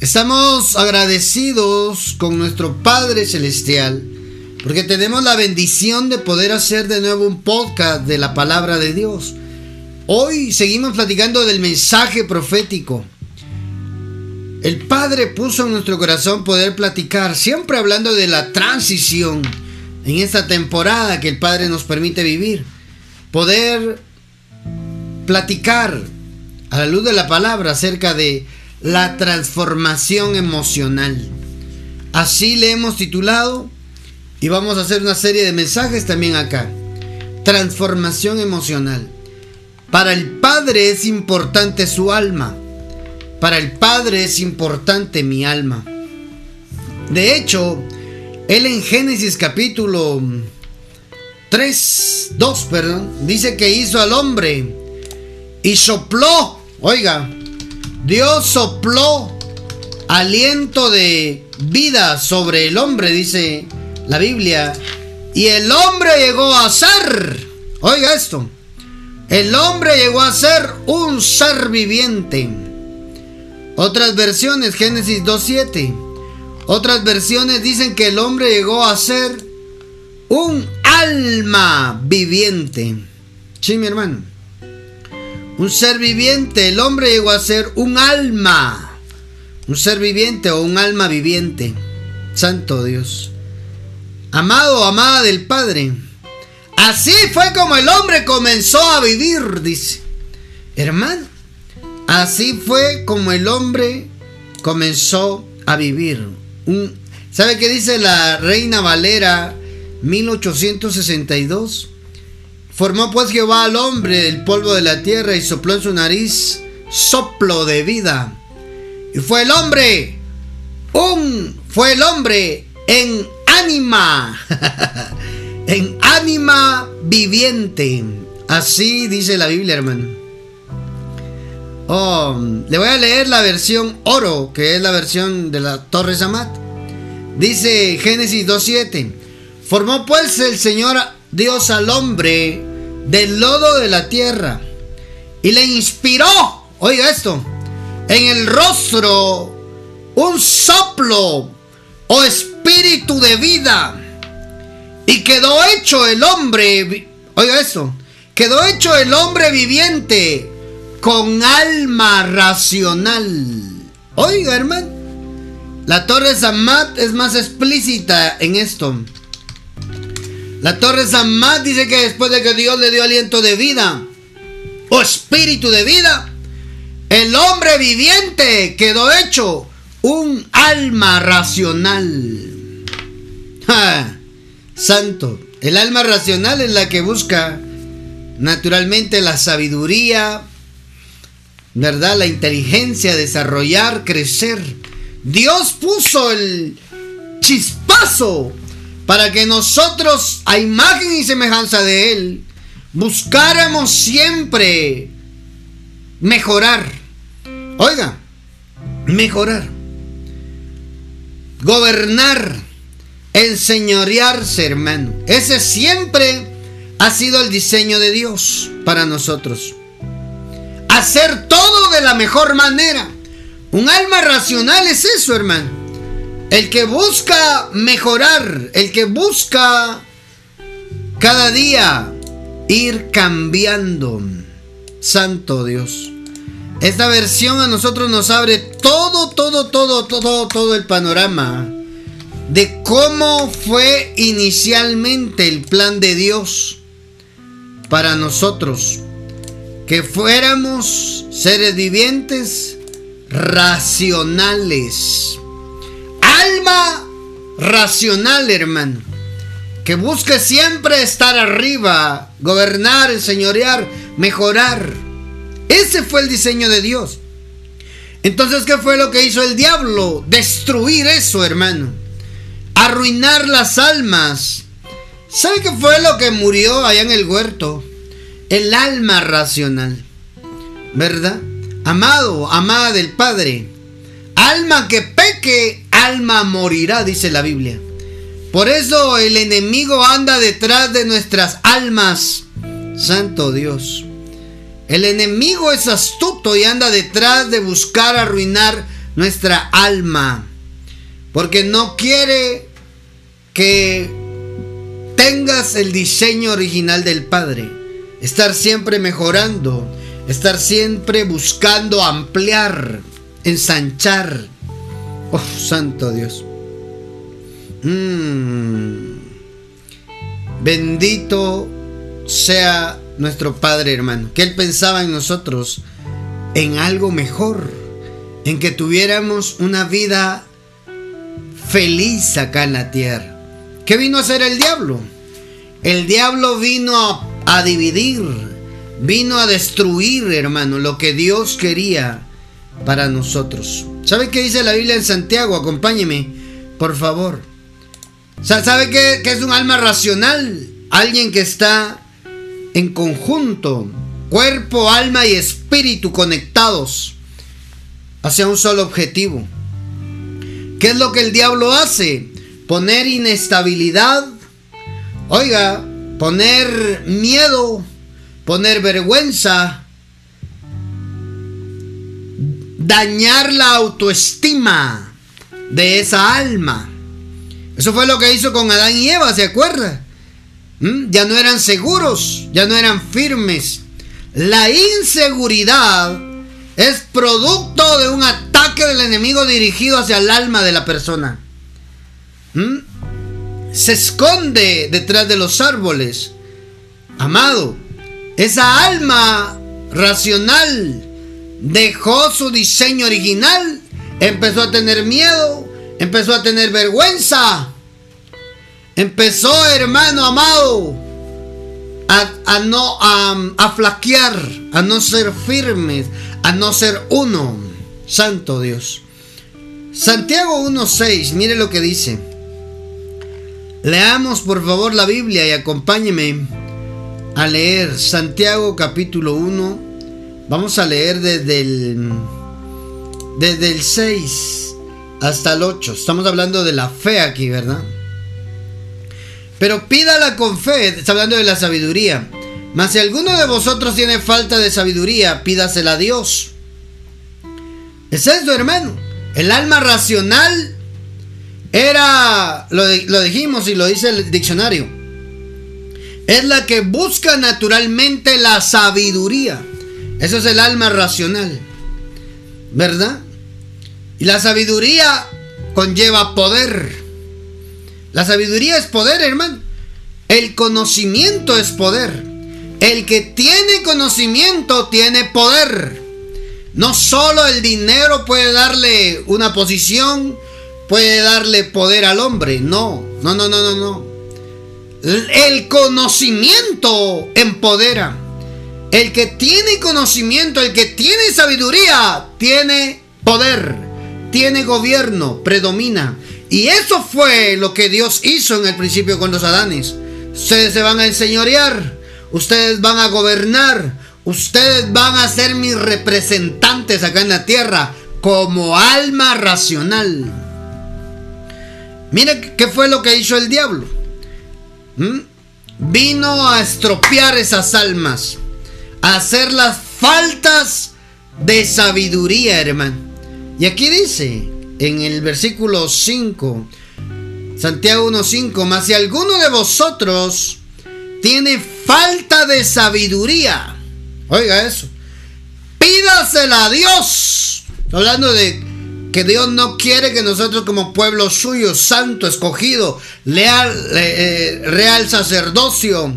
Estamos agradecidos con nuestro Padre Celestial porque tenemos la bendición de poder hacer de nuevo un podcast de la palabra de Dios. Hoy seguimos platicando del mensaje profético. El Padre puso en nuestro corazón poder platicar, siempre hablando de la transición en esta temporada que el Padre nos permite vivir. Poder platicar a la luz de la palabra acerca de la transformación emocional. Así le hemos titulado y vamos a hacer una serie de mensajes también acá. Transformación emocional. Para el Padre es importante su alma. Para el Padre es importante mi alma. De hecho, Él en Génesis capítulo 3, 2, perdón, dice que hizo al hombre y sopló, oiga, Dios sopló aliento de vida sobre el hombre, dice la Biblia. Y el hombre llegó a ser, oiga esto, el hombre llegó a ser un ser viviente. Otras versiones, Génesis 2.7. Otras versiones dicen que el hombre llegó a ser un alma viviente. Sí, mi hermano un ser viviente. El hombre llegó a ser un alma. Un ser viviente o un alma viviente. Santo Dios. Amado, amada del Padre. Así fue como el hombre comenzó a vivir, dice. Hermano, así fue como el hombre comenzó a vivir. ¿Sabe qué dice la Reina Valera 1862? Formó pues Jehová al hombre del polvo de la tierra y sopló en su nariz soplo de vida. Y fue el hombre, un, fue el hombre en ánima, en ánima viviente. Así dice la Biblia, hermano. Oh, le voy a leer la versión oro, que es la versión de la Torre Samat. Dice Génesis 2.7. Formó pues el Señor Dios al hombre del lodo de la tierra y le inspiró, oiga esto, en el rostro un soplo o espíritu de vida y quedó hecho el hombre, oiga esto, quedó hecho el hombre viviente con alma racional. Oiga, hermano, la Torre Samat es más explícita en esto. La Torre Samad dice que después de que Dios le dio aliento de vida o espíritu de vida, el hombre viviente quedó hecho un alma racional. Santo, el alma racional es la que busca naturalmente la sabiduría, ¿verdad? La inteligencia, desarrollar, crecer. Dios puso el chispazo para que nosotros, a imagen y semejanza de Él, buscáramos siempre mejorar. Oiga, mejorar. Gobernar, enseñorearse, hermano. Ese siempre ha sido el diseño de Dios para nosotros. Hacer todo de la mejor manera. Un alma racional es eso, hermano. El que busca mejorar, el que busca cada día ir cambiando. Santo Dios. Esta versión a nosotros nos abre todo, todo, todo, todo, todo el panorama de cómo fue inicialmente el plan de Dios para nosotros. Que fuéramos seres vivientes racionales racional, hermano. Que busque siempre estar arriba, gobernar, enseñorear, mejorar. Ese fue el diseño de Dios. Entonces, ¿qué fue lo que hizo el diablo? Destruir eso, hermano. Arruinar las almas. ¿Sabe qué fue lo que murió allá en el huerto? El alma racional. ¿Verdad? Amado, amada del Padre. Alma que peque, alma morirá, dice la Biblia. Por eso el enemigo anda detrás de nuestras almas. Santo Dios. El enemigo es astuto y anda detrás de buscar arruinar nuestra alma. Porque no quiere que tengas el diseño original del Padre. Estar siempre mejorando. Estar siempre buscando ampliar, ensanchar. Oh, santo Dios. Mm. Bendito sea nuestro Padre hermano. Que Él pensaba en nosotros en algo mejor. En que tuviéramos una vida feliz acá en la tierra. ¿Qué vino a hacer el diablo? El diablo vino a, dividir, vino a destruir, hermano, lo que Dios quería para nosotros. ¿Sabe qué dice la Biblia en Santiago? Acompáñeme, por favor. ¿Sabe qué, es un alma racional? Alguien que está en conjunto, cuerpo, alma y espíritu conectados hacia un solo objetivo. ¿Qué es lo que el diablo hace? Poner inestabilidad, oiga, poner miedo, poner vergüenza, dañar la autoestima de esa alma. Eso fue lo que hizo con Adán y Eva, ¿se acuerda? ¿Mm? Ya no eran seguros, ya no eran firmes. La inseguridad es producto de un ataque del enemigo dirigido hacia el alma de la persona. ¿Mm? Se esconde detrás de los árboles. Amado, esa alma racional dejó su diseño original, empezó a tener miedo, empezó a tener vergüenza, empezó, hermano amado, a, no a flaquear, a no ser firmes, a no ser uno. Santo Dios. Santiago 1.6, mire lo que dice. Leamos por favor la Biblia y acompáñeme a leer Santiago capítulo 1. Vamos a leer desde el, desde el 6 hasta el 8. Estamos hablando de la fe aquí, ¿verdad? Pero pídala con fe, está hablando de la sabiduría. Mas si alguno de vosotros tiene falta de sabiduría, pídasela a Dios. Es esto, hermano. El alma racional era, lo, lo dijimos y lo dice el diccionario, es la que busca naturalmente la sabiduría. Eso es el alma racional. ¿Verdad? Y la sabiduría conlleva poder. La sabiduría es poder, hermano. El conocimiento es poder. El que tiene conocimiento tiene poder. No solo el dinero puede darle una posición, puede darle poder al hombre. No, no, no, no, no, no. El conocimiento empodera. El que tiene conocimiento, el que tiene sabiduría, tiene poder, tiene gobierno, predomina. Y eso fue lo que Dios hizo en el principio con los Adanes. Ustedes se van a enseñorear ustedes van a gobernar, ustedes van a ser mis representantes acá en la tierra como alma racional. Mire qué fue lo que hizo el diablo. ¿Mm? Vino a estropear esas almas, hacer las faltas de sabiduría, hermano. Y aquí dice, en el versículo 5, Santiago 1.5, mas si alguno de vosotros tiene falta de sabiduría. Oiga eso. Pídasela a Dios. hablando de que Dios no quiere que nosotros como pueblo suyo, santo, escogido, leal, eh, real sacerdocio,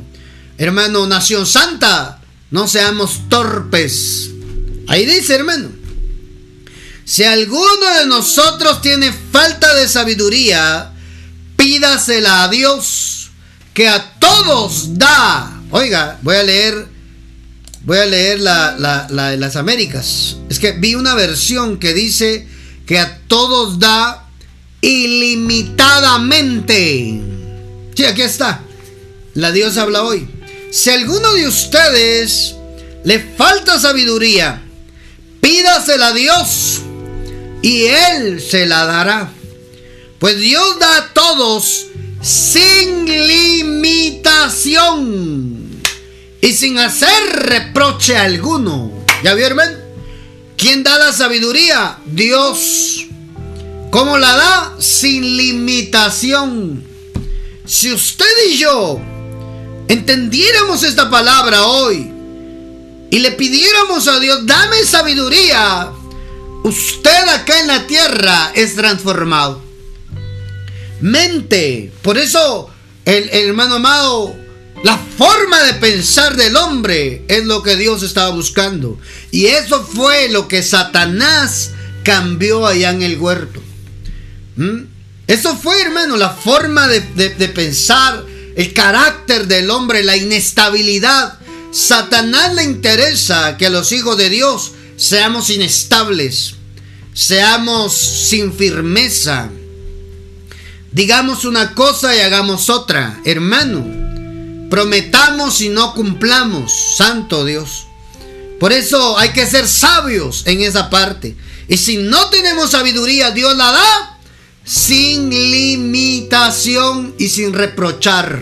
hermano, nación santa, no seamos torpes. Ahí dice, hermano. Si alguno de nosotros tiene falta de sabiduría, pídasela a Dios, que a todos da Oiga, voy a leer. Voy a leer la, de las Américas. Es que vi una versión que dice que a todos da ilimitadamente. Sí, aquí está. La Dios habla hoy. Si a alguno de ustedes le falta sabiduría, pídasela a Dios y Él se la dará. Pues Dios da a todos sin limitación y sin hacer reproche alguno. ¿Ya vio, hermano? ¿Quién da la sabiduría? Dios. ¿Cómo la da? Sin limitación. Si usted y yo entendiéramos esta palabra hoy y le pidiéramos a Dios, dame sabiduría, usted acá en la tierra es transformado. Mente. Por eso, el, hermano amado, la forma de pensar del hombre es lo que Dios estaba buscando. Y eso fue lo que Satanás cambió allá en el huerto. ¿Mm? Eso fue, hermano, la forma de, de pensar, el carácter del hombre, la inestabilidad. Satanás le interesa que los hijos de Dios seamos inestables, seamos sin firmeza, digamos una cosa y hagamos otra, hermano. Prometamos y no cumplamos, santo Dios. Por eso hay que ser sabios en esa parte. Y si no tenemos sabiduría, Dios la da sin limitación y sin reprochar.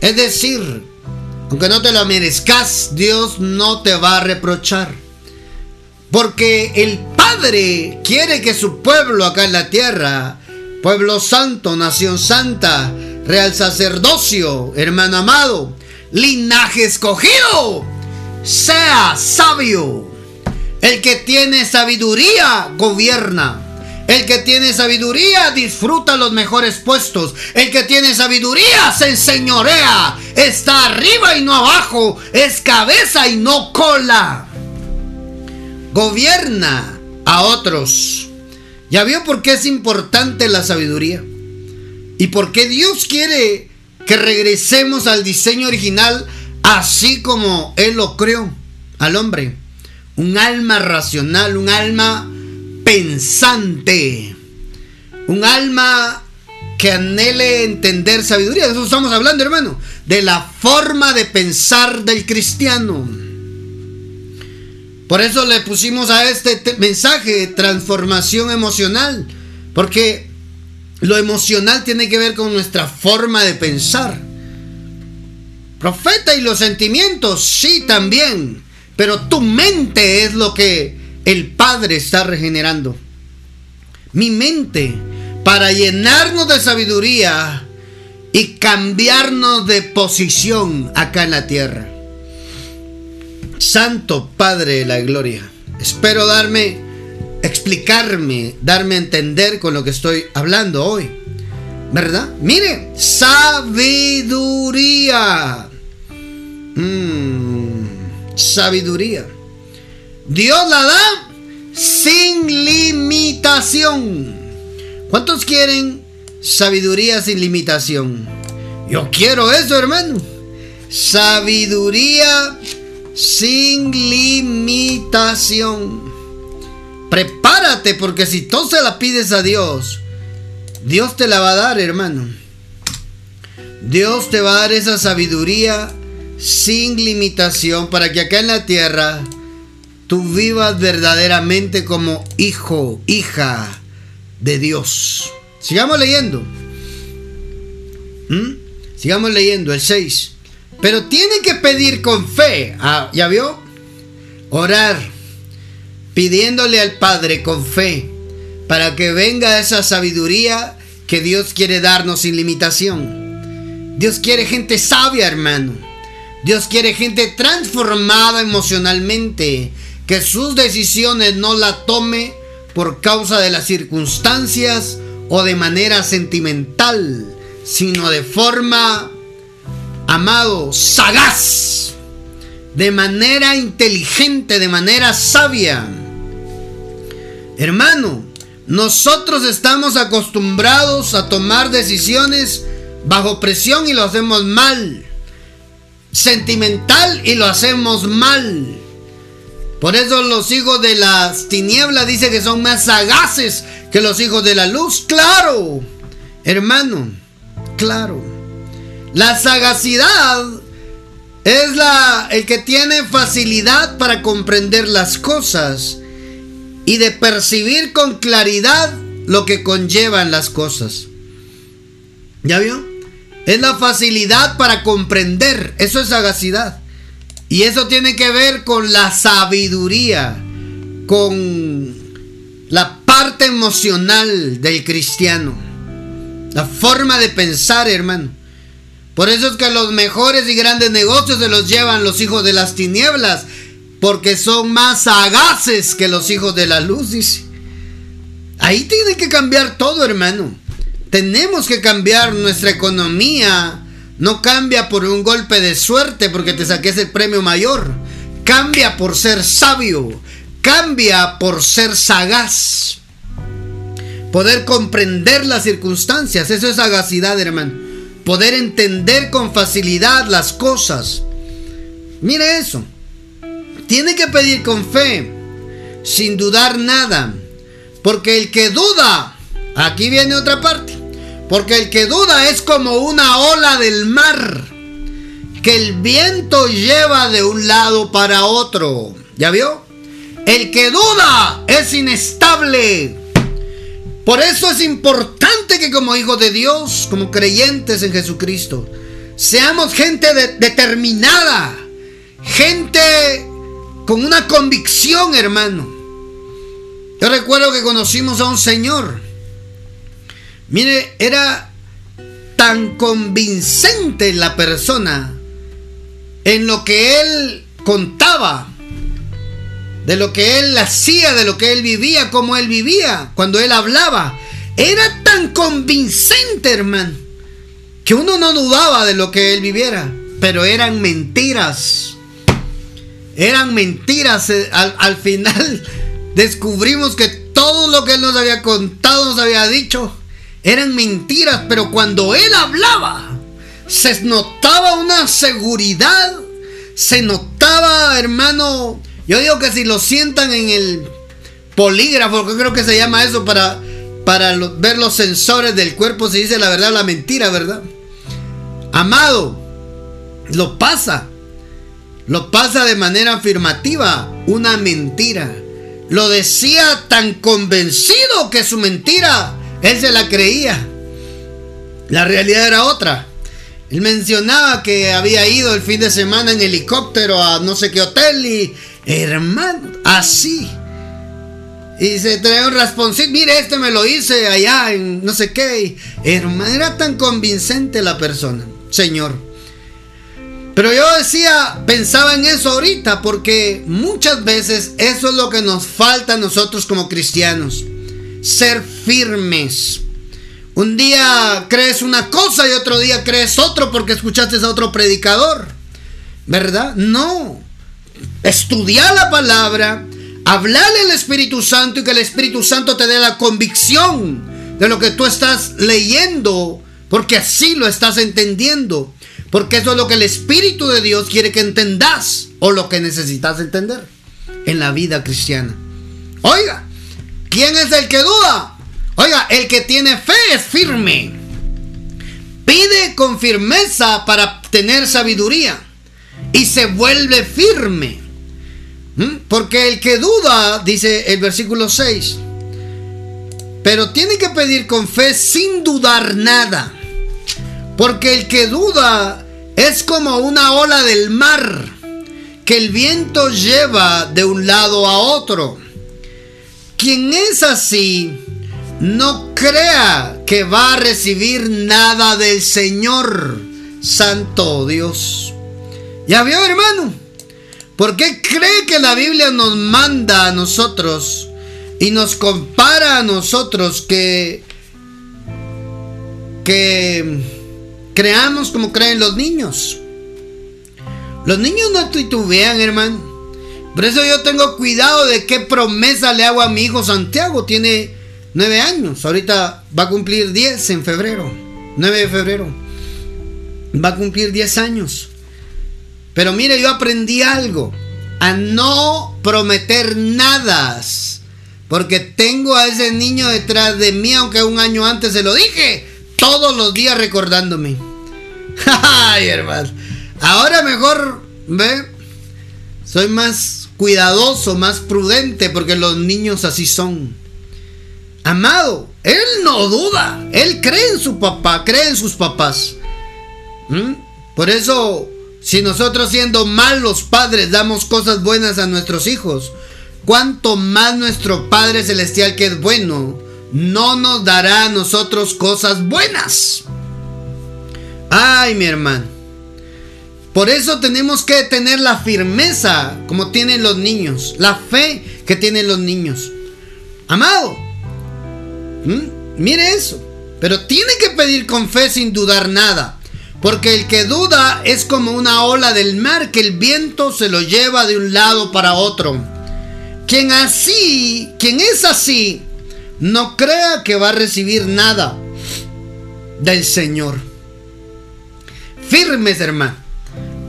Es decir, aunque no te lo merezcas, Dios no te va a reprochar. Porque el Padre quiere que su pueblo acá en la tierra, pueblo santo, nación santa, real sacerdocio, hermano amado, linaje escogido, sea sabio. El que tiene sabiduría gobierna. El que tiene sabiduría disfruta los mejores puestos. El que tiene sabiduría se enseñorea. Está arriba y no abajo. Es cabeza y no cola. Gobierna a otros. ¿Ya vio por qué es importante la sabiduría? ¿Y por qué Dios quiere que regresemos al diseño original así como Él lo creó al hombre? Un alma racional, un alma pensante, un alma que anhele entender sabiduría. De eso estamos hablando, hermano, de la forma de pensar del cristiano. Por eso le pusimos a este mensaje transformación emocional, porque lo emocional tiene que ver con nuestra forma de pensar. Profeta y los sentimientos, sí también, pero tu mente es lo que el Padre está regenerando. Mi mente, para llenarnos de sabiduría y cambiarnos de posición acá en la tierra. Santo Padre de la Gloria, espero darme, explicarme, darme a entender con lo que estoy hablando hoy. ¿Verdad? Mire, sabiduría. Mm, sabiduría. Dios la da sin limitación. ¿Cuántos quieren sabiduría sin limitación? Yo quiero eso, hermano. Sabiduría sin limitación. Prepárate porque si tú se la pides a Dios, Dios te la va a dar, hermano. Dios te va a dar esa sabiduría sin limitación para que acá en la tierra tú vivas verdaderamente como hijo, hija de Dios. Sigamos leyendo. ¿Mm? Sigamos leyendo el 6. Pero tiene que pedir con fe. Ah, ¿Ya vio? Orar. Pidiéndole al Padre con fe. Para que venga esa sabiduría que Dios quiere darnos sin limitación. Dios quiere gente sabia, hermano. Dios quiere gente transformada emocionalmente que sus decisiones no la tome por causa de las circunstancias o de manera sentimental, sino de forma, amado, sagaz, de manera inteligente, de manera sabia. Hermano, nosotros estamos acostumbrados a tomar decisiones bajo presión y lo hacemos mal. Sentimental y lo hacemos mal. Por eso los hijos de las tinieblas dice que son más sagaces que los hijos de la luz. Claro, hermano, claro. La sagacidad es la, el que tiene facilidad para comprender las cosas y de percibir con claridad lo que conllevan las cosas. ¿Ya vio? Es la facilidad para comprender. Eso es sagacidad. Y eso tiene que ver con la sabiduría. con la parte emocional del cristiano. La forma de pensar, hermano. Por eso es que los mejores y grandes negocios se los llevan los hijos de las tinieblas. Porque son más sagaces que los hijos de la luz, dice. Ahí tiene que cambiar todo, hermano. Tenemos que cambiar nuestra economía. No cambia por un golpe de suerte porque te saques el premio mayor. Cambia por ser sabio. Cambia por ser sagaz. Poder comprender las circunstancias. Eso es sagacidad, hermano. Poder entender con facilidad las cosas. Mire eso. Tiene que pedir con fe. Sin dudar nada. Porque el que duda. Aquí viene otra parte. Porque el que duda es como una ola del mar. Que el viento lleva de un lado para otro. ¿Ya vio? El que duda es inestable. Por eso es importante que como hijos de Dios, como creyentes en Jesucristo, seamos gente determinada, gente con una convicción, hermano. Yo recuerdo que conocimos a un señor. Mire, era tan convincente la persona en lo que él contaba de lo que él hacía, de lo que él vivía, como él vivía, cuando él hablaba. Era tan convincente, hermano, que uno no dudaba de lo que él viviera, pero eran mentiras. Eran mentiras. Eh, al final descubrimos que todo lo que él nos había contado, nos había dicho, eran mentiras, pero cuando él hablaba, se notaba una seguridad, se notaba, hermano, yo digo que si lo sientan en el polígrafo, que creo que se llama eso, para, para ver los sensores del cuerpo, se dice la verdad o la mentira, ¿verdad? Amado, lo pasa. Lo pasa de manera afirmativa, una mentira. Lo decía tan convencido que su mentira, él se la creía. La realidad era otra. Él mencionaba que había ido el fin de semana en helicóptero a no sé qué hotel y Hermano, así. Y se trae un rasponcito. Mire, este me lo hice allá en no sé qué. Hermano, era tan convincente la persona. Señor. Pero yo decía, pensaba en eso ahorita, porque muchas veces eso es lo que nos falta a nosotros como cristianos. Ser firmes. Un día crees una cosa y otro día crees otro porque escuchaste a otro predicador. ¿Verdad? No estudiar la palabra, hablarle al Espíritu Santo y que el Espíritu Santo te dé la convicción de lo que tú estás leyendo, porque así lo estás entendiendo. Porque eso es lo que el Espíritu de Dios quiere que entendas o lo que necesitas entender en la vida cristiana. Oiga, ¿quién es el que duda? Oiga, el que tiene fe es firme. Pide con firmeza para tener sabiduría y se vuelve firme. ¿Mm? Porque el que duda, dice el versículo 6, pero tiene que pedir con fe sin dudar nada. Porque el que duda es como una ola del mar que el viento lleva de un lado a otro. Quien es así, no crea que va a recibir nada del Señor, Santo Dios. ¿Ya vio, hermano? ¿Por qué cree que la Biblia nos manda a nosotros y nos compara a nosotros que, que creamos como creen los niños? Los niños no titubean, hermano. Por eso yo tengo cuidado de qué promesa le hago a mi hijo Santiago. Tiene nueve años. Ahorita va a cumplir diez en febrero. 9 de febrero. Va a cumplir diez años. Pero mire, yo aprendí algo. A no prometer nada. Porque tengo a ese niño detrás de mí, aunque un año antes se lo dije. Todos los días recordándome. Ay, hermano. Ahora mejor, ¿ve? Soy más cuidadoso, más prudente, porque los niños así son. Amado, él no duda. Él cree en su papá, cree en sus papás. ¿Mm? Por eso si nosotros siendo malos padres damos cosas buenas a nuestros hijos, cuanto más nuestro Padre Celestial que es bueno, no nos dará a nosotros cosas buenas. Ay, mi hermano. Por eso tenemos que tener la firmeza como tienen los niños, la fe que tienen los niños. Amado, mire eso. Pero tiene que pedir con fe sin dudar nada. Porque el que duda es como una ola del mar que el viento se lo lleva de un lado para otro. Quien así, quien es así, no crea que va a recibir nada del Señor. Firmes, hermano.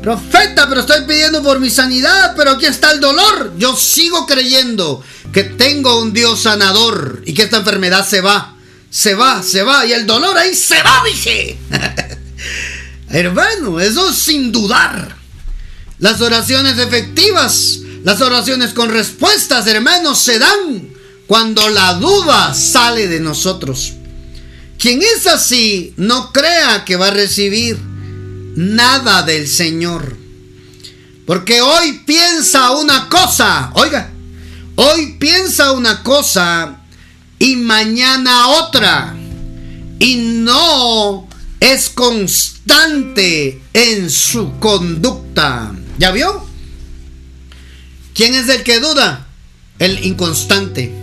Profeta, pero estoy pidiendo por mi sanidad, pero aquí está el dolor. Yo sigo creyendo que tengo un Dios sanador y que esta enfermedad se va, se va, se va y el dolor ahí se va, dije. Hermano, eso sin dudar. Las oraciones efectivas, las oraciones con respuestas, hermanos, se dan cuando la duda sale de nosotros. Quien es así, no crea que va a recibir nada del Señor. Porque hoy piensa una cosa, oiga, hoy piensa una cosa y mañana otra. Y no es constante en su conducta. ¿Ya vio? ¿Quién es el que duda? El inconstante.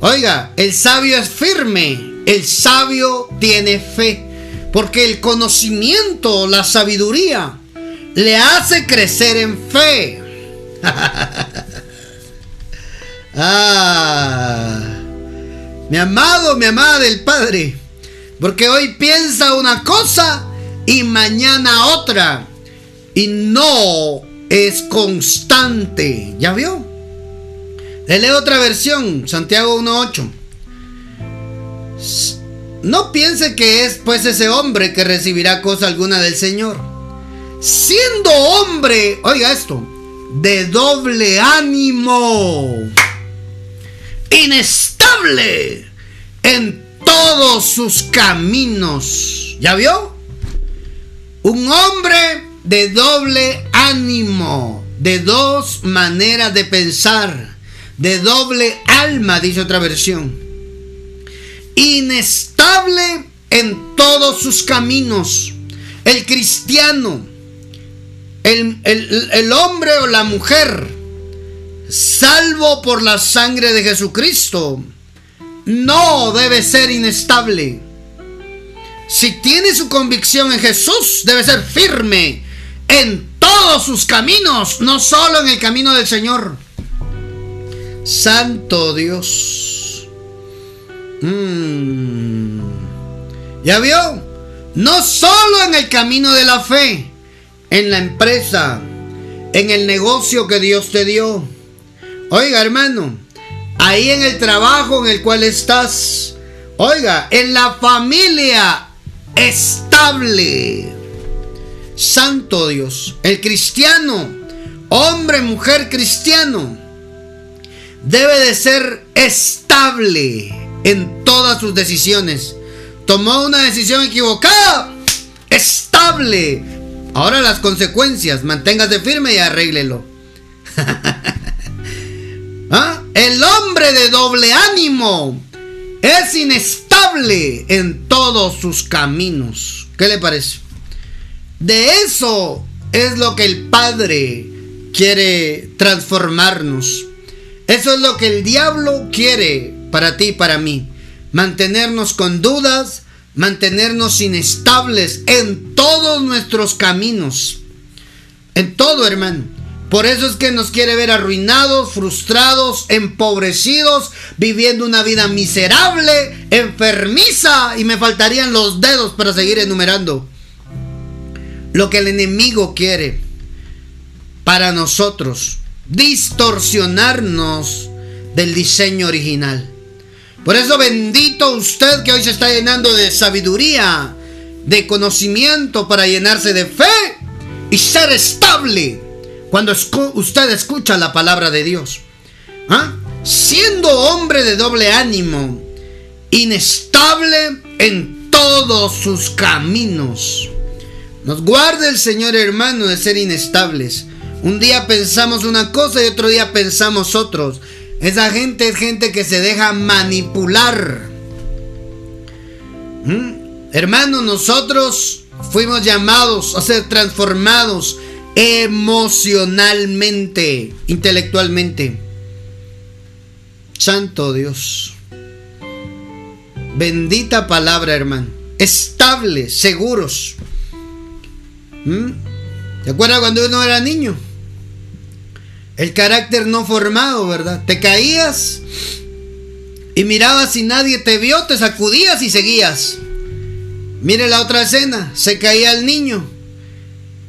Oiga, el sabio es firme, el sabio tiene fe. Porque el conocimiento, la sabiduría, le hace crecer en fe. ah, mi amado, mi amada del Padre. Porque hoy piensa una cosa y mañana otra. Y no es constante. ¿Ya vio? Le leo otra versión, Santiago 1.8. No piense que es pues ese hombre que recibirá cosa alguna del Señor. Siendo hombre, oiga esto, de doble ánimo, inestable en todos sus caminos. ¿Ya vio? Un hombre de doble ánimo, de dos maneras de pensar, de doble alma, dice otra versión inestable en todos sus caminos. El cristiano, el, hombre o la mujer, salvo por la sangre de Jesucristo, no debe ser inestable. Si tiene su convicción en Jesús, debe ser firme en todos sus caminos, no solo en el camino del Señor. Santo Dios. Mm. ¿Ya vio? No solo en el camino de la fe, en la empresa, en el negocio que Dios te dio. Oiga, hermano, ahí en el trabajo en el cual estás. Oiga, en la familia estable. Santo Dios, el cristiano, hombre, mujer cristiano, debe de ser estable en todas sus decisiones. Tomó una decisión equivocada, estable. Ahora las consecuencias, manténgase firme y arréglelo. ¿Ah? El hombre de doble ánimo es inestable en todos sus caminos. ¿Qué le parece? De eso es lo que el Padre quiere transformarnos. Eso es lo que el diablo quiere para ti y para mí. Mantenernos con dudas, mantenernos inestables en todos nuestros caminos. En todo, hermano. Por eso es que nos quiere ver arruinados, frustrados, empobrecidos, viviendo una vida miserable, enfermiza, y me faltarían los dedos para seguir enumerando. Lo que el enemigo quiere para nosotros, distorsionarnos del diseño original. Por eso bendito usted que hoy se está llenando de sabiduría, de conocimiento para llenarse de fe y ser estable cuando usted escucha la palabra de Dios. ¿Ah? Siendo hombre de doble ánimo, inestable en todos sus caminos. Nos guarde el Señor hermano de ser inestables. Un día pensamos una cosa y otro día pensamos otros. Esa gente es gente que se deja manipular. ¿Mm? Hermanos, nosotros fuimos llamados a ser transformados emocionalmente, intelectualmente. Santo Dios. Bendita palabra, hermano. Estables, seguros. ¿Mm? ¿Te acuerdas cuando uno era niño? El carácter no formado, ¿verdad? Te caías y mirabas y nadie te vio, te sacudías y seguías. Mire la otra escena, se caía el niño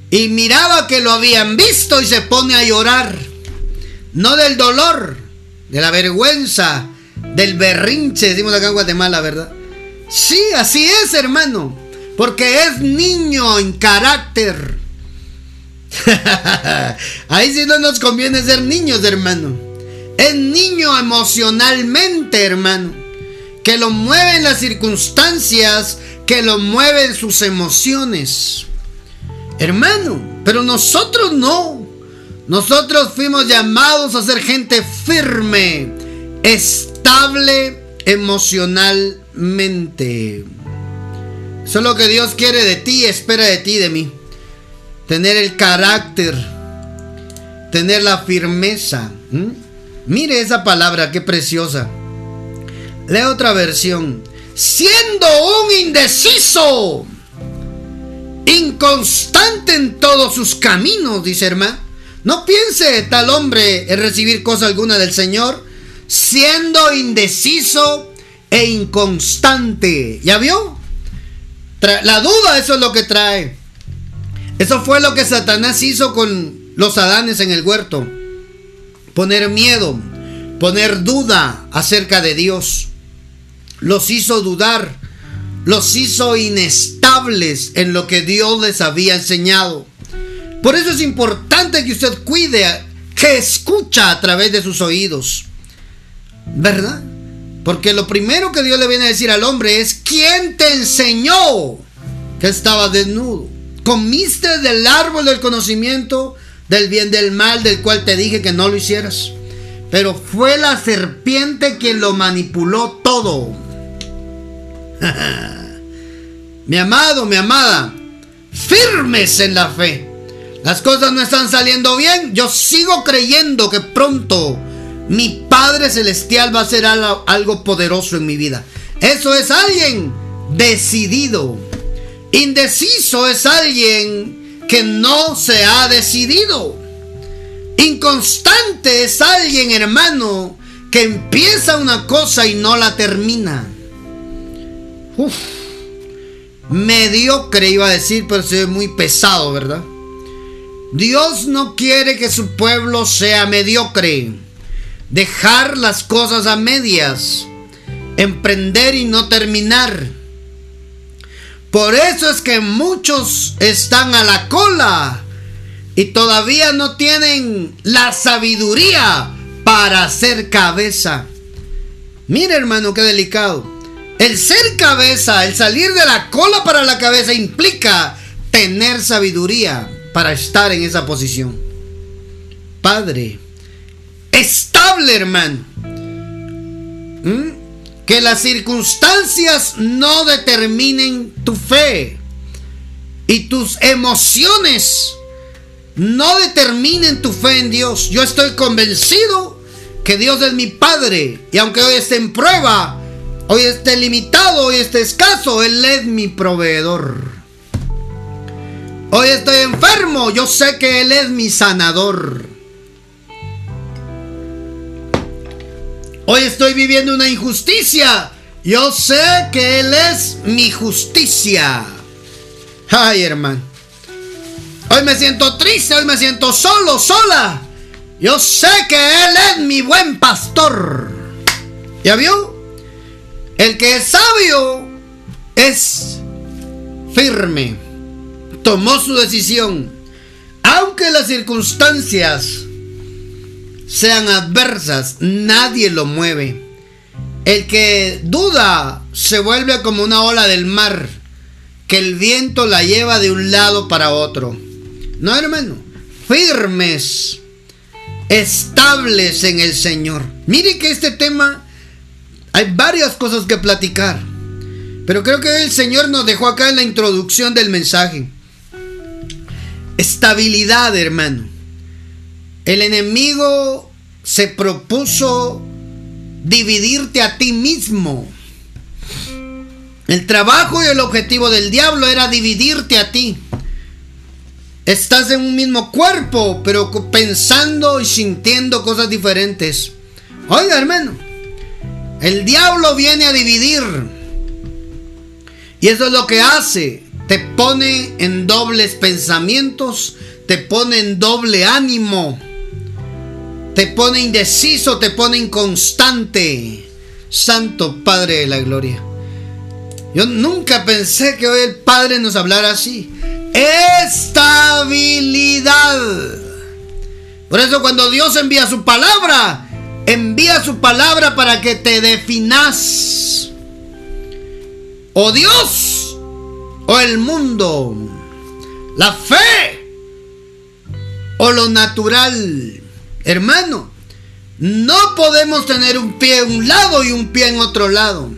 y miraba que lo habían visto y se pone a llorar. No del dolor, de la vergüenza, del berrinche, decimos acá en Guatemala, ¿verdad? Sí, así es, hermano. Porque es niño en carácter. Ahí sí no nos conviene ser niños, hermano. Es niño emocionalmente, hermano. Que lo mueven las circunstancias, que lo mueven sus emociones. Hermano, pero nosotros no. Nosotros fuimos llamados a ser gente firme, estable emocionalmente. Eso es lo que Dios quiere de ti, espera de ti, de mí. Tener el carácter, tener la firmeza. Mire esa palabra, qué preciosa. Lee otra versión. Siendo un indeciso, inconstante en todos sus caminos, dice hermano. No piense tal hombre en recibir cosa alguna del Señor, siendo indeciso e inconstante. ¿Ya vio? la duda, eso es lo que trae. Eso fue lo que Satanás hizo con los Adanes en el huerto. Poner miedo, poner duda acerca de Dios. Los hizo dudar, los hizo inestables en lo que Dios les había enseñado. Por eso es importante que usted cuide, que escucha a través de sus oídos. ¿Verdad? Porque lo primero que Dios le viene a decir al hombre es, ¿quién te enseñó que estaba desnudo? ¿Comiste del árbol del conocimiento del bien del mal del cual te dije que no lo hicieras? Pero fue la serpiente quien lo manipuló todo. mi amado, mi amada, firmes en la fe. Las cosas no están saliendo bien. Yo sigo creyendo que pronto mi Padre Celestial va a hacer algo, poderoso en mi vida. Eso es alguien decidido. Indeciso es alguien que no se ha decidido. Inconstante es alguien, hermano, que empieza una cosa y no la termina. Uf. Mediocre iba a decir, pero se ve muy pesado, ¿verdad? Dios no quiere que su pueblo sea mediocre. Dejar las cosas a medias. Emprender y no terminar. Por eso es que muchos están a la cola y todavía no tienen la sabiduría para ser cabeza. Mire hermano, qué delicado. El ser cabeza, el salir de la cola para la cabeza implica tener sabiduría para estar en esa posición. Padre, estable hermano. ¿Mm? Que las circunstancias no determinen tu fe. Y tus emociones no determinen tu fe en Dios. Yo estoy convencido que Dios es mi Padre. Y aunque hoy esté en prueba, hoy esté limitado, hoy esté escaso, Él es mi proveedor. Hoy estoy enfermo, yo sé que Él es mi sanador. Hoy estoy viviendo una injusticia. Yo sé que Él es mi justicia. Ay, hermano. Hoy me siento triste, hoy me siento solo, sola. Yo sé que Él es mi buen pastor. ¿Ya vio? El que es sabio es firme tomó su decisión, aunque las circunstancias sean adversas, nadie lo mueve. El que duda se vuelve como una ola del mar, que el viento la lleva de un lado para otro. No, hermano, firmes, estables en el Señor. Mire que este tema hay varias cosas que platicar. Pero creo que el Señor nos dejó acá en la introducción del mensaje. Estabilidad, hermano. El enemigo se propuso dividirte a ti mismo. El trabajo y el objetivo del diablo era dividirte a ti. Estás en un mismo cuerpo, pero pensando y sintiendo cosas diferentes. Oiga, hermano, el diablo viene a dividir. Y eso es lo que hace. Te pone en dobles pensamientos, te pone en doble ánimo, te pone indeciso, te pone inconstante. Santo Padre de la Gloria. Yo nunca pensé que hoy el Padre nos hablara así. Estabilidad. Por eso cuando Dios envía su palabra, envía su palabra para que te definas. O Dios o el mundo. La fe o lo natural. Hermano, no podemos tener un pie en un lado y un pie en otro lado.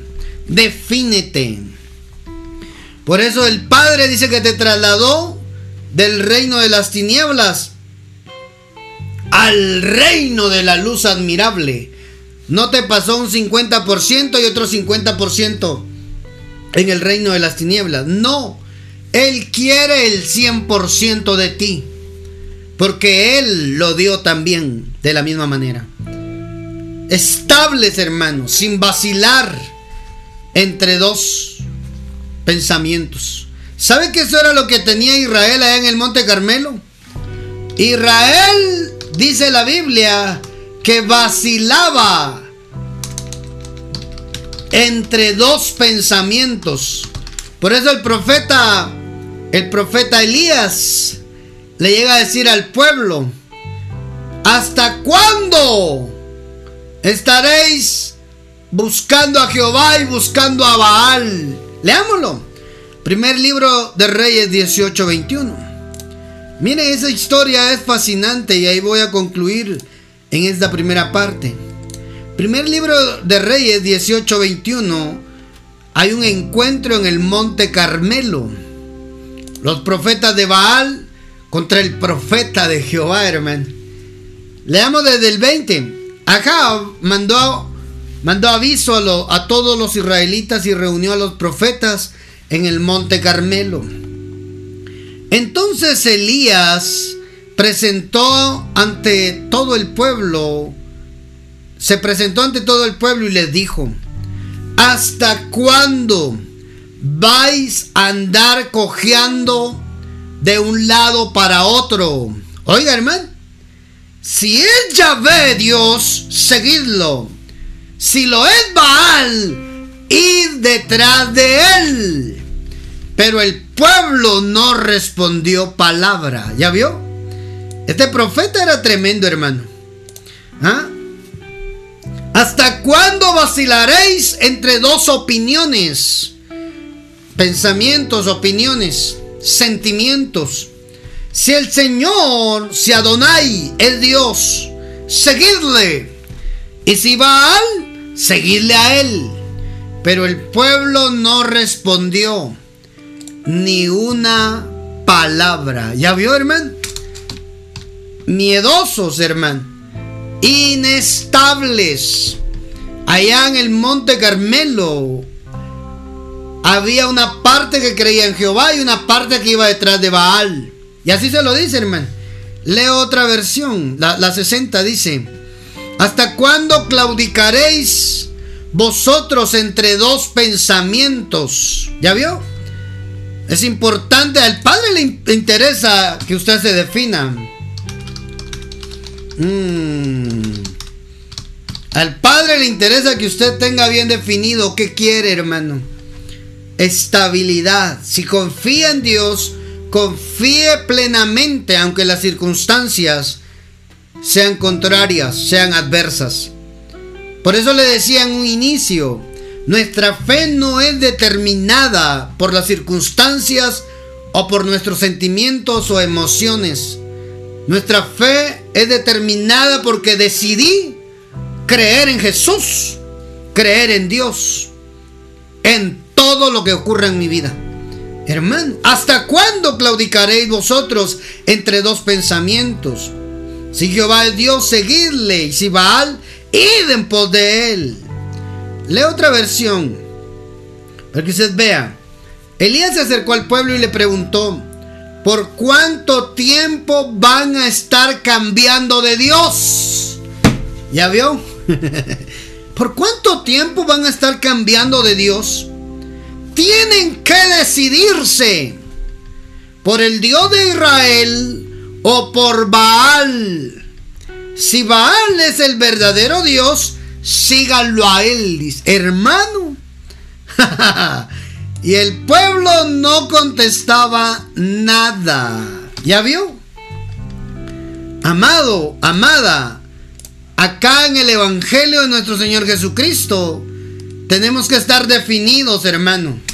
Defínete. Por eso el Padre dice que te trasladó del reino de las tinieblas al reino de la luz admirable. No te pasó un 50% y otro 50% en el reino de las tinieblas. No, Él quiere el 100% de ti. Porque Él lo dio también de la misma manera. Estables, hermanos, sin vacilar entre dos pensamientos. ¿Sabe que eso era lo que tenía Israel allá en el Monte Carmelo? Israel, dice la Biblia, que vacilaba entre dos pensamientos. Por eso el profeta, el profeta Elías, le llega a decir al pueblo, ¿hasta cuándo estaréis buscando a Jehová y buscando a Baal? Leámoslo. Primer libro de Reyes 18:21. Miren, esa historia es fascinante y ahí voy a concluir en esta primera parte. Primer libro de Reyes 18:21. Hay un encuentro en el monte Carmelo. Los profetas de Baal contra el profeta de Jehová, hermano. Leamos desde el 20. Acá mandó, mandó aviso a, a todos los israelitas y reunió a los profetas en el monte Carmelo. Entonces Elías presentó ante todo el pueblo, se presentó ante todo el pueblo y les dijo, ¿hasta cuándo vais a andar cojeando de un lado para otro. Oiga, hermano, si es Yahvé Dios, seguidlo. Si lo es Baal, id detrás de él. Pero el pueblo no respondió palabra. ¿Ya vio? Este profeta era tremendo, hermano. ¿Ah? ¿Hasta cuándo vacilaréis entre dos opiniones? Pensamientos, opiniones sentimientos. Si el Señor, si Adonai es Dios, seguidle. Y si Baal, seguidle a él. Pero el pueblo no respondió ni una palabra. ¿Ya vio, hermano? Miedosos, hermano. Inestables. Allá en el monte Carmelo había una parte que creía en Jehová y una parte que iba detrás de Baal. Y así se lo dice, hermano. Leo otra versión, la, la 60 dice, ¿hasta cuándo claudicaréis vosotros entre dos pensamientos? ¿Ya vio? Es importante, al Padre le interesa que usted se defina. Mm. Al Padre le interesa que usted tenga bien definido qué quiere, hermano estabilidad. Si confía en Dios, confíe plenamente aunque las circunstancias sean contrarias, sean adversas. Por eso le decía en un inicio, nuestra fe no es determinada por las circunstancias o por nuestros sentimientos o emociones. Nuestra fe es determinada porque decidí creer en Jesús, creer en Dios, en todo lo que ocurra en mi vida. Hermano, ¿hasta cuándo claudicaréis vosotros entre dos pensamientos? Si Jehová es Dios, seguidle, y si Baal, id en pos de él. Lea otra versión, para que usted vea. Elías se acercó al pueblo y le preguntó, ¿por cuánto tiempo van a estar cambiando de Dios? ¿Ya vio? ¿Por cuánto tiempo van a estar cambiando de Dios? Tienen que decidirse por el Dios de Israel o por Baal. Si Baal es el verdadero Dios, síganlo a él, hermano. y el pueblo no contestaba nada. ¿Ya vio? Amado, amada, acá en el Evangelio de nuestro Señor Jesucristo, tenemos que estar definidos, hermano.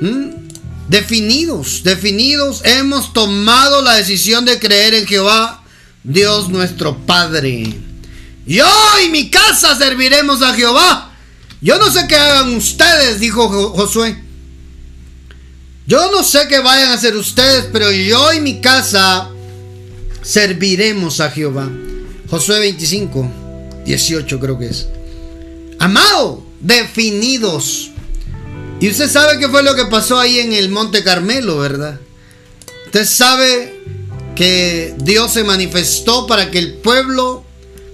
¿Mm? Definidos, definidos. Hemos tomado la decisión de creer en Jehová, Dios nuestro Padre. Yo y mi casa serviremos a Jehová. Yo no sé qué hagan ustedes, dijo Josué. Yo no sé qué vayan a hacer ustedes, pero yo y mi casa serviremos a Jehová. Josué 25, 18 creo que es. Amado, definidos. Y usted sabe qué fue lo que pasó ahí en el Monte Carmelo, ¿verdad? Usted sabe que Dios se manifestó para que el pueblo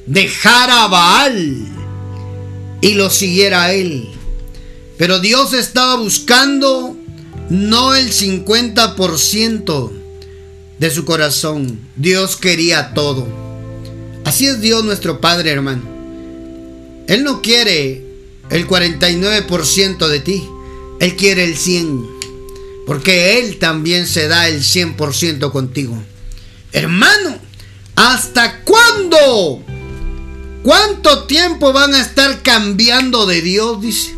dejara a Baal y lo siguiera a él. Pero Dios estaba buscando no el 50% de su corazón. Dios quería todo. Así es Dios nuestro Padre, hermano. Él no quiere el 49% de ti. Él quiere el 100%. Porque Él también se da el 100% contigo. Hermano, ¿hasta cuándo? ¿Cuánto tiempo van a estar cambiando de Dios? Dice.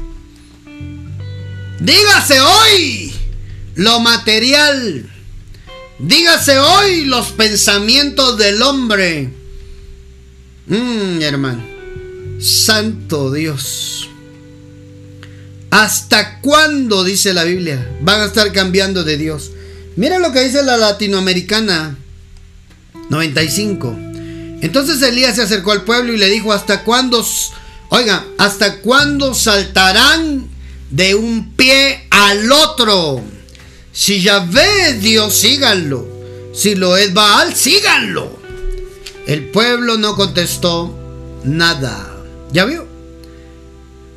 Dígase hoy lo material. Dígase hoy los pensamientos del hombre. Mmm, hermano. Santo Dios. ¿Hasta cuándo, dice la Biblia, van a estar cambiando de Dios? Mira lo que dice la latinoamericana 95. Entonces Elías se acercó al pueblo y le dijo, ¿hasta cuándo, oiga, hasta cuándo saltarán de un pie al otro? Si Yahvé es Dios, síganlo. Si lo es Baal, síganlo. El pueblo no contestó nada. ¿Ya vio?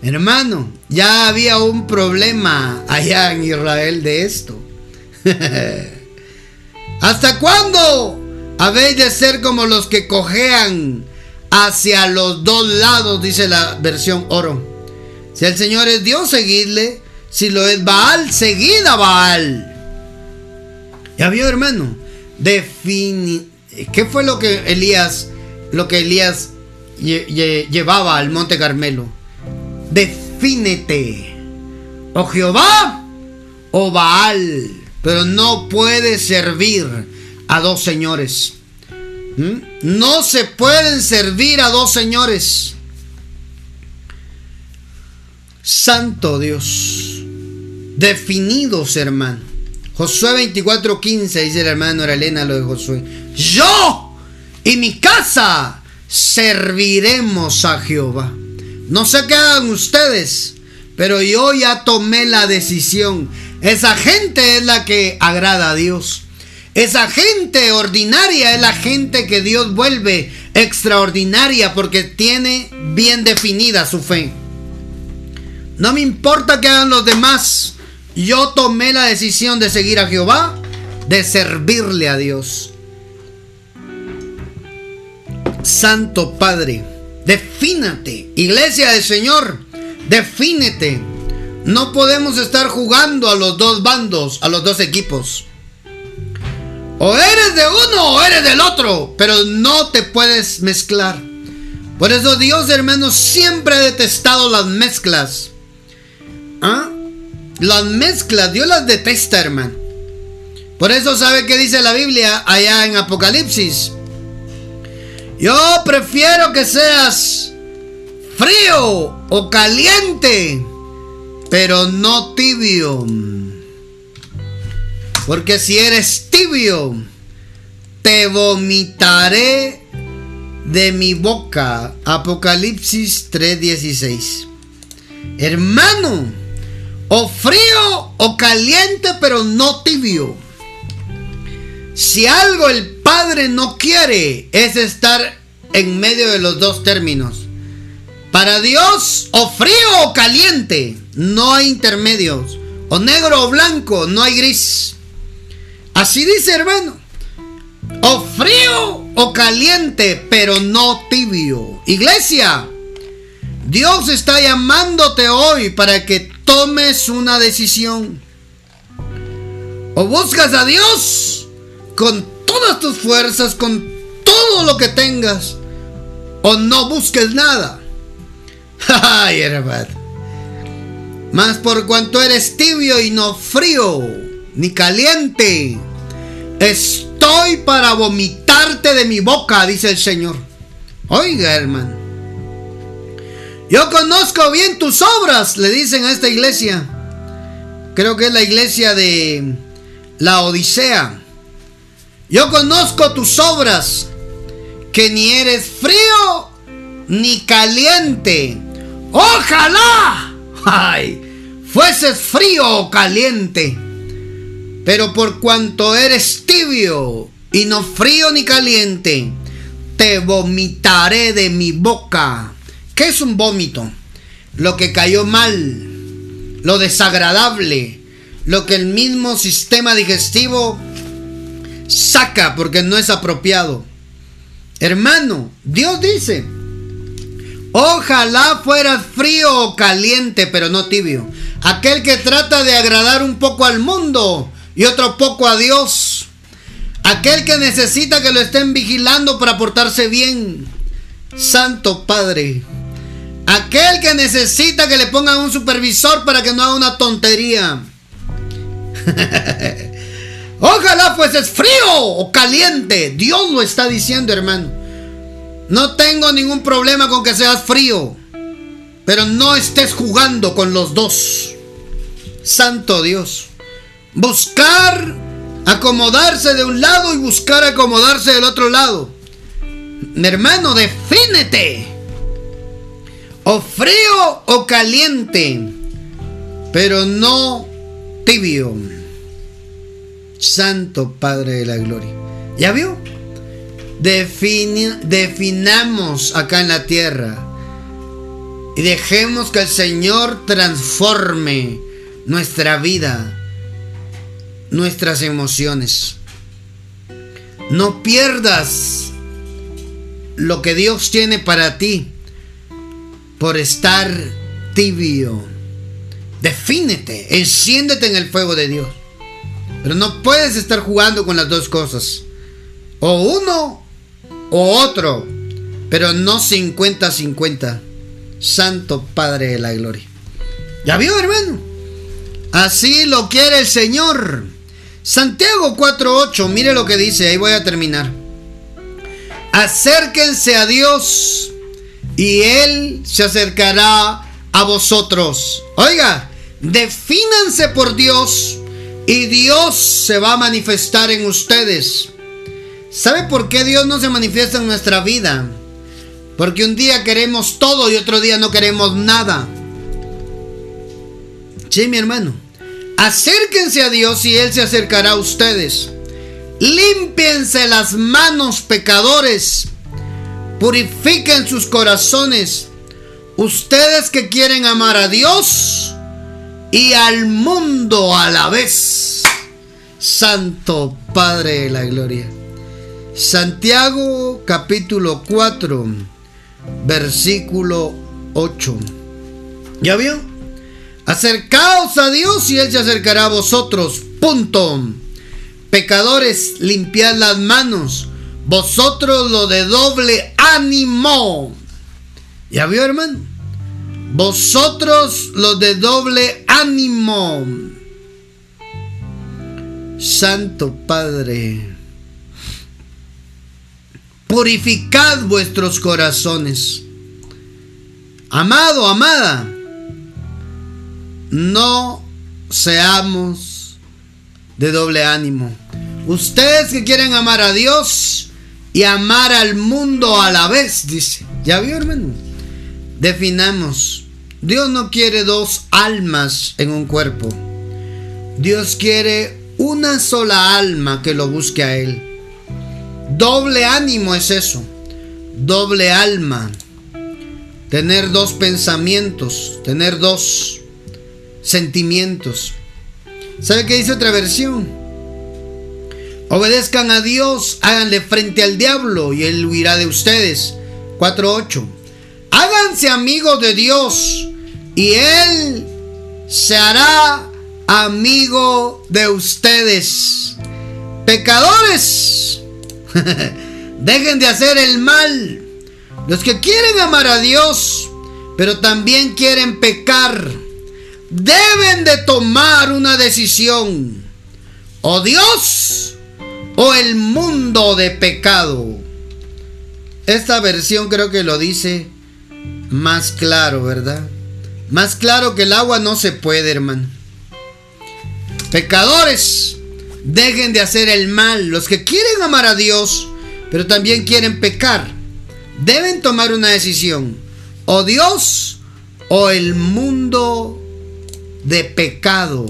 Hermano, ya había un problema allá en Israel de esto. ¿Hasta cuándo habéis de ser como los que cojean hacia los dos lados? Dice la versión oro. Si el Señor es Dios, seguidle. Si lo es Baal, seguid a Baal. ¿Ya vio, hermano? Defini ¿Qué fue lo que Elías, lo que Elías llevaba al monte Carmelo? Defínete. O Jehová o Baal. Pero no puedes servir a dos señores. ¿Mm? No se pueden servir a dos señores. Santo Dios. Definidos, hermano. Josué 24:15 dice el hermano Elena lo de Josué. Yo y mi casa serviremos a Jehová. No sé qué hagan ustedes, pero yo ya tomé la decisión. Esa gente es la que agrada a Dios. Esa gente ordinaria es la gente que Dios vuelve extraordinaria porque tiene bien definida su fe. No me importa que hagan los demás. Yo tomé la decisión de seguir a Jehová, de servirle a Dios. Santo Padre. Defínate. Iglesia del Señor, defínete. No podemos estar jugando a los dos bandos, a los dos equipos. O eres de uno o eres del otro, pero no te puedes mezclar. Por eso Dios, hermanos, siempre ha detestado las mezclas. ¿Ah? Las mezclas, Dios las detesta, hermano. Por eso sabe que dice la Biblia allá en Apocalipsis. Yo prefiero que seas frío o caliente, pero no tibio. Porque si eres tibio, te vomitaré de mi boca. Apocalipsis 3:16. Hermano, o frío o caliente, pero no tibio. Si algo el Padre no quiere es estar en medio de los dos términos. Para Dios, o frío o caliente, no hay intermedios. O negro o blanco, no hay gris. Así dice hermano. O frío o caliente, pero no tibio. Iglesia, Dios está llamándote hoy para que tomes una decisión. O buscas a Dios con todas tus fuerzas, con todo lo que tengas, o no busques nada. Ay, hermano. Mas por cuanto eres tibio y no frío, ni caliente, estoy para vomitarte de mi boca, dice el Señor. Oiga, hermano. Yo conozco bien tus obras, le dicen a esta iglesia. Creo que es la iglesia de la Odisea. Yo conozco tus obras, que ni eres frío ni caliente. Ojalá, ay, fueses frío o caliente. Pero por cuanto eres tibio y no frío ni caliente, te vomitaré de mi boca. ¿Qué es un vómito? Lo que cayó mal, lo desagradable, lo que el mismo sistema digestivo saca porque no es apropiado. Hermano, Dios dice, ojalá fueras frío o caliente, pero no tibio. Aquel que trata de agradar un poco al mundo y otro poco a Dios. Aquel que necesita que lo estén vigilando para portarse bien. Santo Padre. Aquel que necesita que le pongan un supervisor para que no haga una tontería. Ojalá fueses frío o caliente. Dios lo está diciendo, hermano. No tengo ningún problema con que seas frío. Pero no estés jugando con los dos. Santo Dios. Buscar acomodarse de un lado y buscar acomodarse del otro lado. Hermano, defínete. O frío o caliente. Pero no tibio. Santo Padre de la Gloria. ¿Ya vio? definamos acá en la tierra. Y dejemos que el Señor transforme nuestra vida, nuestras emociones. No pierdas lo que Dios tiene para ti por estar tibio. Defínete, enciéndete en el fuego de Dios. Pero no puedes estar jugando con las dos cosas. O uno o otro. Pero no 50-50. Santo Padre de la Gloria. ¿Ya vio, hermano? Así lo quiere el Señor. Santiago 4.8, mire lo que dice, ahí voy a terminar. Acérquense a Dios y Él se acercará a vosotros. Oiga, defínanse por Dios y Dios se va a manifestar en ustedes. ¿Sabe por qué Dios no se manifiesta en nuestra vida? Porque un día queremos todo y otro día no queremos nada. Sí, mi hermano. Acérquense a Dios y Él se acercará a ustedes. Límpiense las manos pecadores. Purifiquen sus corazones. Ustedes que quieren amar a Dios y al mundo a la vez. Santo Padre de la Gloria. Santiago capítulo 4, versículo 8. ¿Ya vio? Acercaos a Dios y Él se acercará a vosotros. Punto. Pecadores, limpiad las manos. Vosotros lo de doble ánimo. ¿Ya vio, hermano? Vosotros los de doble ánimo. Santo Padre, purificad vuestros corazones. Amado, amada, no seamos de doble ánimo. Ustedes que quieren amar a Dios y amar al mundo a la vez, dice. ¿Ya vio, hermano? Definamos. Dios no quiere dos almas en un cuerpo. Dios quiere una sola alma que lo busque a Él. Doble ánimo es eso. Doble alma. Tener dos pensamientos. Tener dos sentimientos. ¿Sabe qué dice otra versión? Obedezcan a Dios, háganle frente al diablo y él huirá de ustedes. 4.8. Háganse amigos de Dios y él se hará amigo de ustedes. Pecadores, dejen de hacer el mal. Los que quieren amar a Dios, pero también quieren pecar, deben de tomar una decisión. O Dios o el mundo de pecado. Esta versión creo que lo dice más claro, ¿verdad? Más claro que el agua no se puede, hermano. Pecadores, dejen de hacer el mal. Los que quieren amar a Dios, pero también quieren pecar, deben tomar una decisión. O Dios o el mundo de pecado.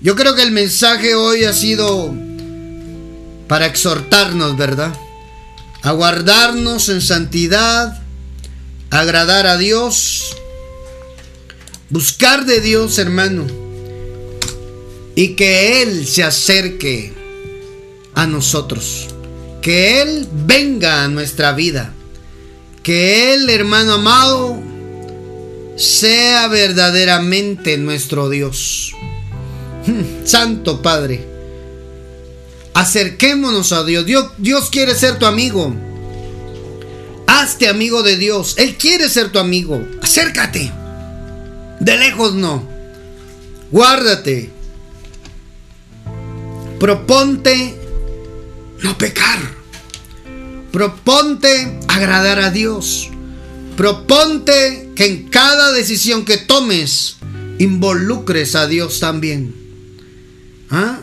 Yo creo que el mensaje hoy ha sido para exhortarnos, ¿verdad? A guardarnos en santidad, agradar a Dios, buscar de Dios, hermano y que Él se acerque a nosotros. Que Él venga a nuestra vida. Que Él, hermano amado, sea verdaderamente nuestro Dios. Santo Padre, acerquémonos a Dios. Dios. Dios quiere ser tu amigo. Hazte amigo de Dios. Él quiere ser tu amigo. Acércate. De lejos no. Guárdate. Proponte no pecar. Proponte agradar a Dios. Proponte que en cada decisión que tomes involucres a Dios también. ¿Ah?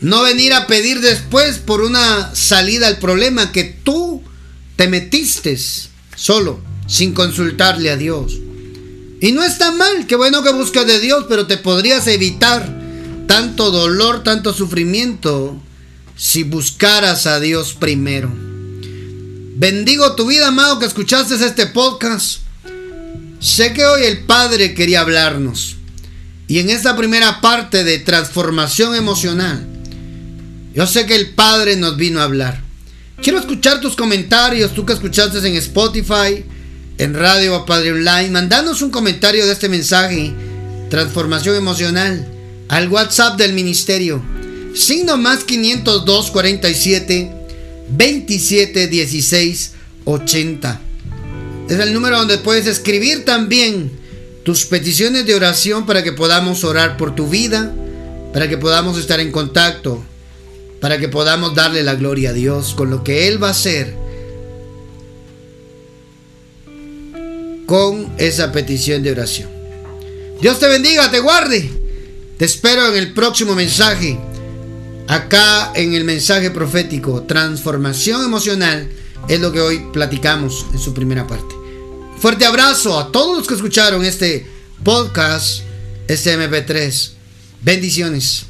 No venir a pedir después por una salida al problema que tú te metiste solo, sin consultarle a Dios. Y no está mal, qué bueno que buscas de Dios, pero te podrías evitar tanto dolor, tanto sufrimiento, si buscaras a Dios primero. Bendigo tu vida, amado, que escuchaste este podcast. Sé que hoy el Padre quería hablarnos. Y en esta primera parte de transformación emocional, yo sé que el Padre nos vino a hablar. Quiero escuchar tus comentarios, tú que escuchaste en Spotify, en Radio Padre Online. Mandanos un comentario de este mensaje, transformación emocional al WhatsApp del ministerio. Signo más 502 47 27 16 80. Es el número donde puedes escribir también tus peticiones de oración para que podamos orar por tu vida, para que podamos estar en contacto, para que podamos darle la gloria a Dios con lo que Él va a hacer con esa petición de oración. Dios te bendiga, te guarde. Te espero en el próximo mensaje. Acá en el mensaje profético, transformación emocional, es lo que hoy platicamos en su primera parte. Fuerte abrazo a todos los que escucharon este podcast, este MP3. Bendiciones.